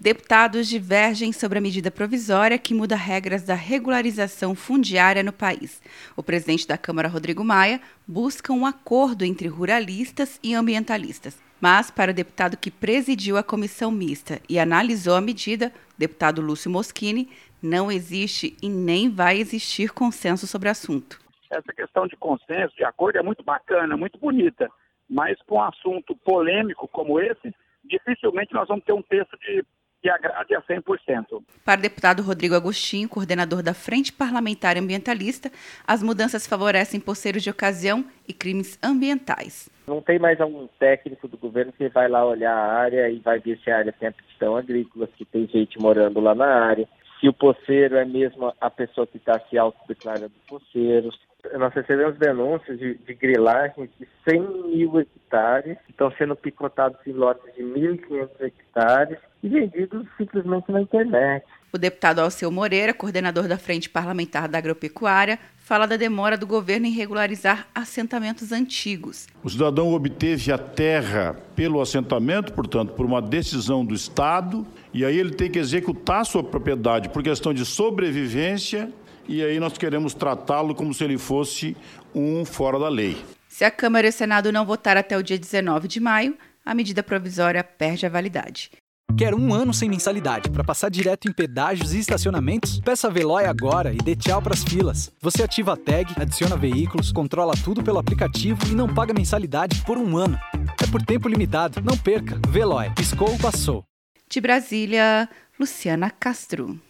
Deputados divergem sobre a medida provisória que muda regras da regularização fundiária no país. O presidente da Câmara, Rodrigo Maia, busca um acordo entre ruralistas e ambientalistas. Mas, para o deputado que presidiu a comissão mista e analisou a medida, deputado Lúcio Moschini, não existe e nem vai existir consenso sobre o assunto. Essa questão de consenso, de acordo, é muito bacana, muito bonita, mas com um assunto polêmico como esse, dificilmente nós vamos ter um texto de que agrade a 100%. Para o deputado Rodrigo Agostinho, coordenador da Frente Parlamentar Ambientalista, as mudanças favorecem poceiros de ocasião e crimes ambientais. Não tem mais algum técnico do governo que vai lá olhar a área e vai ver se a área tem aptidão agrícola, se tem gente morando lá na área, se o poceiro é mesmo a pessoa que está se autodeclarando poceiro. Nós recebemos denúncias de, de grilagens de 100 mil hectares, que estão sendo picotados em lotes de 1.500 hectares e vendidos simplesmente na internet. O deputado Alceu Moreira, coordenador da Frente Parlamentar da Agropecuária, fala da demora do governo em regularizar assentamentos antigos. O cidadão obteve a terra pelo assentamento, portanto, por uma decisão do Estado, e aí ele tem que executar sua propriedade por questão de sobrevivência, e aí nós queremos tratá-lo como se ele fosse um fora da lei. Se a Câmara e o Senado não votar até o dia 19 de maio, a medida provisória perde a validade. Quer um ano sem mensalidade para passar direto em pedágios e estacionamentos? Peça a Veloy agora e dê tchau para as filas. Você ativa a tag, adiciona veículos, controla tudo pelo aplicativo e não paga mensalidade por um ano. É por tempo limitado. Não perca. Veloy. Piscou, passou. De Brasília, Luciana Castro.